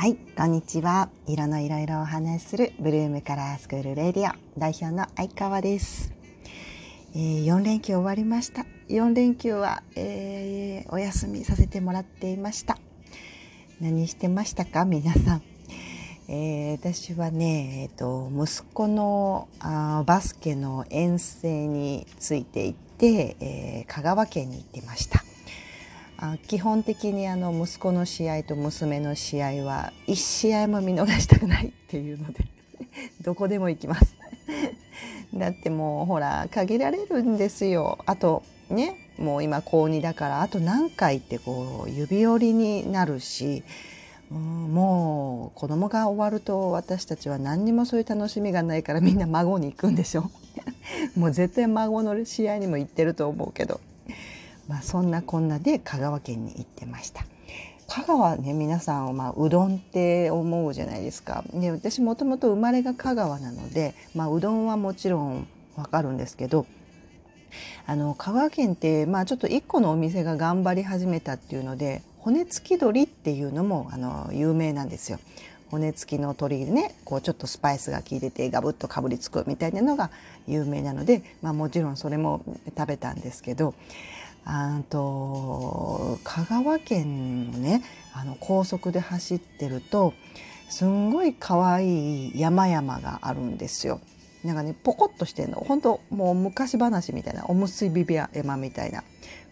はい、こんにちは。色のいろいろお話しするブルームカラースクールレディオ代表の相川です。えー、4連休終わりました。4連休は、えーお休みさせてもらっていました。何してましたか？皆さん。えー私はね、えっと息子のあバスケの遠征について行って、えー香川県に行ってました。あ基本的にあの息子の試合と娘の試合は一試合も見逃したくないっていうので どこでも行きます。だってもうほら限られるんですよ。あとねもう今高2だからあと何回ってこう指折りになるし、うんもう子供が終わると私たちは何にもそういう楽しみがないからみんな孫に行くんでしょ もう絶対孫の試合にも行ってると思うけど。まあ、そんなこんなで香川県に行ってました。香川ね皆さん、まあ、うどんって思うじゃないですか。で私もともと生まれが香川なので、まあ、うどんはもちろんわかるんですけどあの香川県って、まあ、ちょっと一個のお店が頑張り始めたっていうので骨付き鶏っていうのもあの有名なんですよ。骨付きの鶏でねこうちょっとスパイスが効いててガブッとかぶりつくみたいなのが有名なので、まあ、もちろんそれも食べたんですけどあと香川県のねあの高速で走ってるとすんごい可愛い山々があるんですよ。なんかねポコッとしてんの本当もう昔話みたいなおむすび山みたいな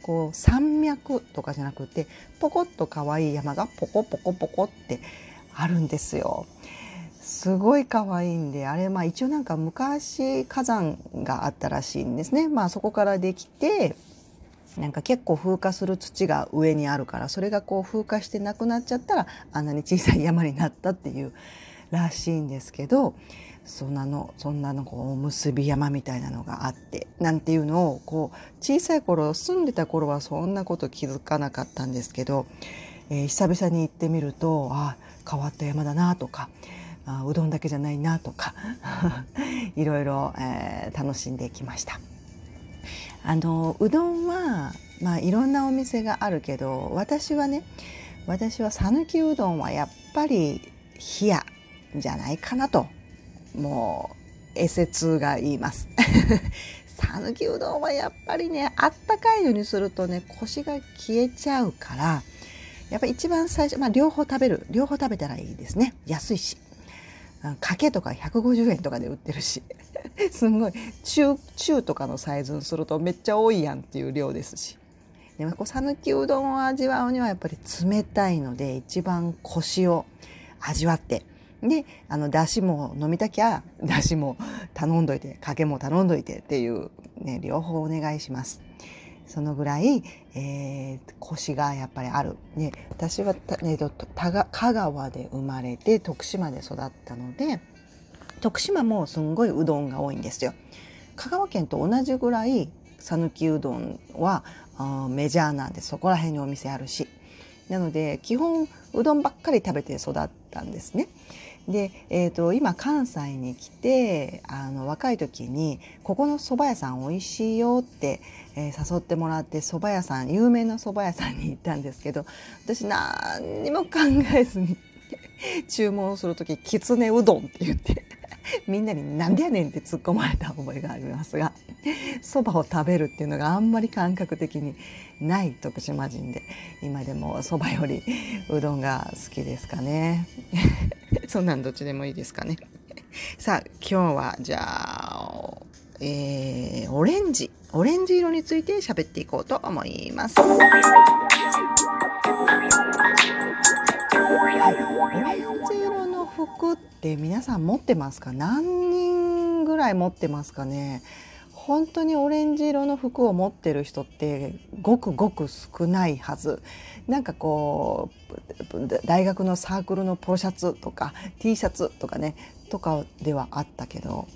こう山脈とかじゃなくてポコッと可愛い山がポコポコポコってあるんですよ。すごい可愛いんであれまあ一応なんか昔火山があったらしいんですね。まあそこからできてなんか結構風化する土が上にあるからそれがこう風化してなくなっちゃったらあんなに小さい山になったっていうらしいんですけどそんなのそんなのこうおむすび山みたいなのがあってなんていうのをこう小さい頃住んでた頃はそんなこと気づかなかったんですけど、えー久々に行ってみるとあ変わった山だなとかあうどんだけじゃないなとか いろいろ、えー楽しんできました。あのうどんは、まあ、いろんなお店があるけど私はね私は讃岐うどんはやっぱり冷やじゃないかなともうエセ通が言います。讃岐うどんはやっぱりねあったかいのにするとね腰が消えちゃうからやっぱり一番最初、まあ、両方食べる。両方食べたらいいですね。安いし。かけとか150円とかで売ってるし。すんごい。中中とかのサイズにするとめっちゃ多いやんっていう量ですし。でもこう讃岐うどんを味わうにはやっぱり冷たいので一番コシを味わって。であのだしも飲みたきゃだしも頼んどいてかけも頼んどいてっていう、ね、両方お願いします。そのぐらい、えー、腰がやっぱりある。ね、私はた、えーとたが香川で生まれて徳島で育ったので徳島もすんごいうどんが多いんですよ。香川県と同じぐらい讃岐うどんはあメジャーなんですそこら辺にお店あるしなので基本うどんばっかり食べて育ったんですね。で、えー、と今関西に来てあの若い時に「ここの蕎麦屋さん美味しいよ」って、えー誘ってもらって蕎麦屋さん有名な蕎麦屋さんに行ったんですけど私何にも考えずに注文する時「きつねうどん」って言ってみんなに「なんでやねん」って突っ込まれた覚えがありますがそばを食べるっていうのがあんまり感覚的にない徳島人で今でもそばよりうどんが好きですかね。そんなんどっちでもいいですかねさあ今日はじゃあえーオレンジ。オレンジ色について喋っていこうと思います。オレンジ。色の服って皆さん持ってますか？何人ぐらい持ってますかね？本当にオレンジ色の服を持ってる人ってごくごく少ないはず。なんかこう大学のサークルのポロシャツとか T シャツとかねとかではあったけど。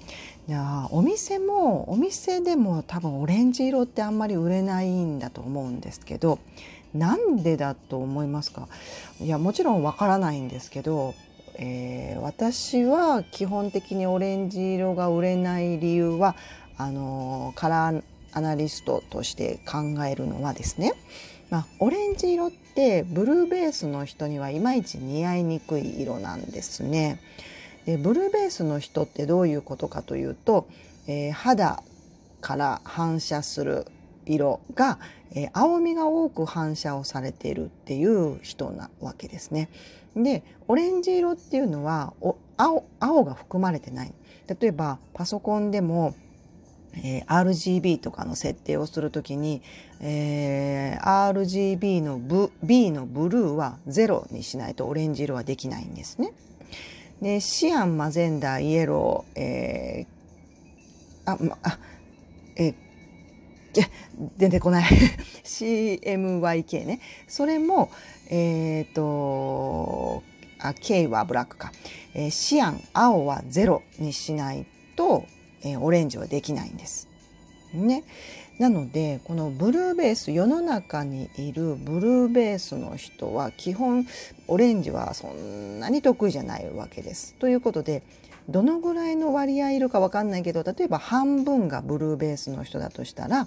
いやお店もお店でも多分オレンジ色ってあんまり売れないんだと思うんですけど。なんでだと思いますか？いやもちろんわからないんですけど、えー私は基本的にオレンジ色が売れない理由はあのカラーアナリストとして考えるのはですねまあ、オレンジ色ってブルーベースの人にはいまいち似合いにくい色なんですね。でブルーベースの人ってどういうことかというと、えー、肌から反射する色が、えー、青みが多く反射をされているっていう人なわけですね。でオレンジ色っていうのは青青が含まれてない。例えばパソコンでもえー、RGB とかの設定をするときに、えー、RGB の B のブルーは0にしないとオレンジ色はできないんですね。でシアンマゼンダーイエロー、えー、あ、ま、あ、出てこない CMYK ねそれもえっ、ー、とあ K はブラックか、えー、シアン青は0にしないとえー、オレンジはできないんです。ね。なのでこのブルーベース世の中にいるブルーベースの人は基本オレンジはそんなに得意じゃないわけです。ということでどのぐらいの割合いるか分かんないけど例えば半分がブルーベースの人だとしたら、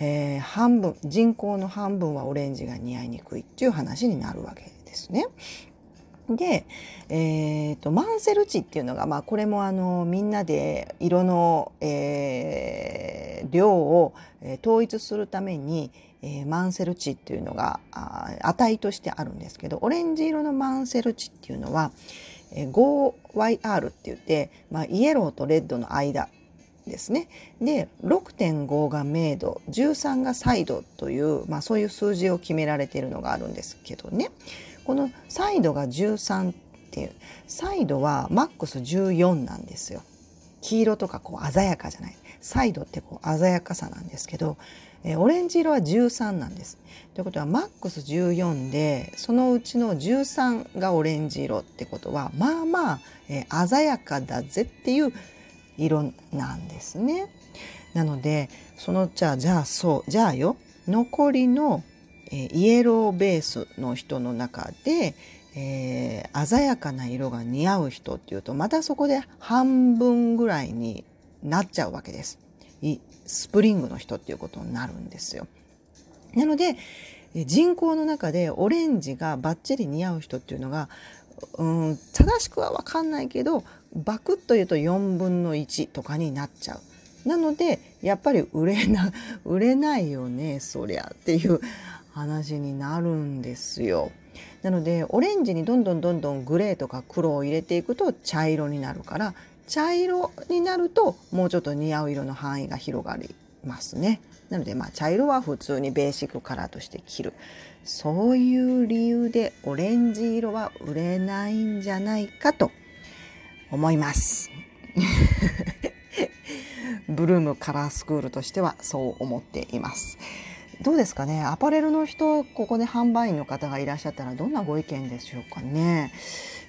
えー、半分人口の半分はオレンジが似合いにくいっていう話になるわけですね。で、えーと、マンセル値っていうのが、まあ、これもあのみんなで色の、えー、量を統一するために、えー、マンセル値っていうのがあ値としてあるんですけどオレンジ色のマンセル値っていうのは、え、5YR って言って、まあ、イエローとレッドの間ですね。で6.5が明度13がサイドという、まあ、そういう数字を決められているのがあるんですけどね。このサイドが13っていうサイドはマックス14なんですよ。黄色とかこう鮮やかじゃない。サイドってこう鮮やかさなんですけど、えー、オレンジ色は13なんです。ということはマックス14でそのうちの13がオレンジ色ってことはまあまあ、えー、鮮やかだぜっていう色なんですね。なのでそのじゃあじゃあそうじゃあよ残りのえイエローベースの人の中で、えー、鮮やかな色が似合う人っていうとまたそこで半分ぐらいになっちゃうわけです。スプリングの人っていうことになるんですよ。なので人口の中でオレンジがバッチリ似合う人っていうのがうん正しくは分かんないけどバクッと言うと4分の1とかになっちゃう。なのでやっぱり売れな 売れないよねそりゃっていう話になるんですよ。なのでオレンジにどんどんどんどんグレーとか黒を入れていくと茶色になるから茶色になるともうちょっと似合う色の範囲が広がりますね。なのでまあ茶色は普通にベーシックカラーとして着る。そういう理由でオレンジ色は売れないんじゃないかと思います。ブルームカラースクールとしてはそう思っています。どうですかね？アパレルの人ここで販売員の方がいらっしゃったらどんなご意見でしょうかね？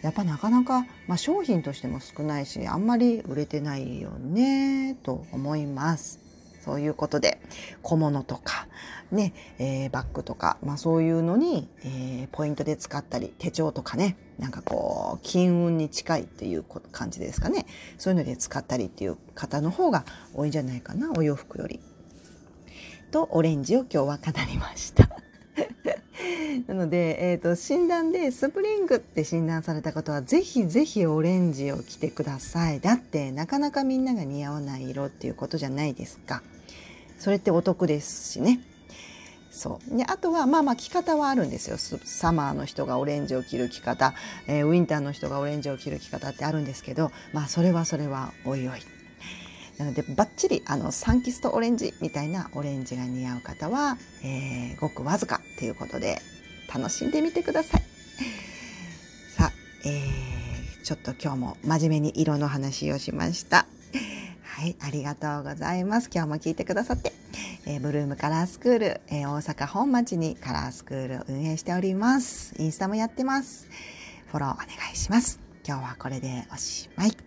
やっぱなかなか、まあ、商品としても少ないしあんまり売れてないよねと思います。そういうことで小物とかね、えー、バッグとか、まあ、そういうのに、えー、ポイントで使ったり手帳とかねなんかこう金運に近いっていう感じですかね？そういうので使ったりっていう方の方が多いんじゃないかな？お洋服より。とオレンジを今日は語りました。なので、えーと、診断でスプリングって診断された方はぜひぜひオレンジを着てください。だってなかなかみんなが似合わない色っていうことじゃないですか。それってお得ですしね。そうであとはまあまあ着方はあるんですよサマーの人がオレンジを着る着方、えー、ウィンターの人がオレンジを着る着方ってあるんですけどまあそれはそれはおいおいなのでバッチリあのサンキストオレンジみたいなオレンジが似合う方は、えー、ごくわずかということで楽しんでみてください。さあ、えー、ちょっと今日も真面目に色の話をしました。はい、ありがとうございます。今日も聞いてくださって。えー、ブルームカラースクール、えー、大阪本町にカラースクールを運営しております。インスタもやってます。フォローお願いします。今日はこれでおしまい。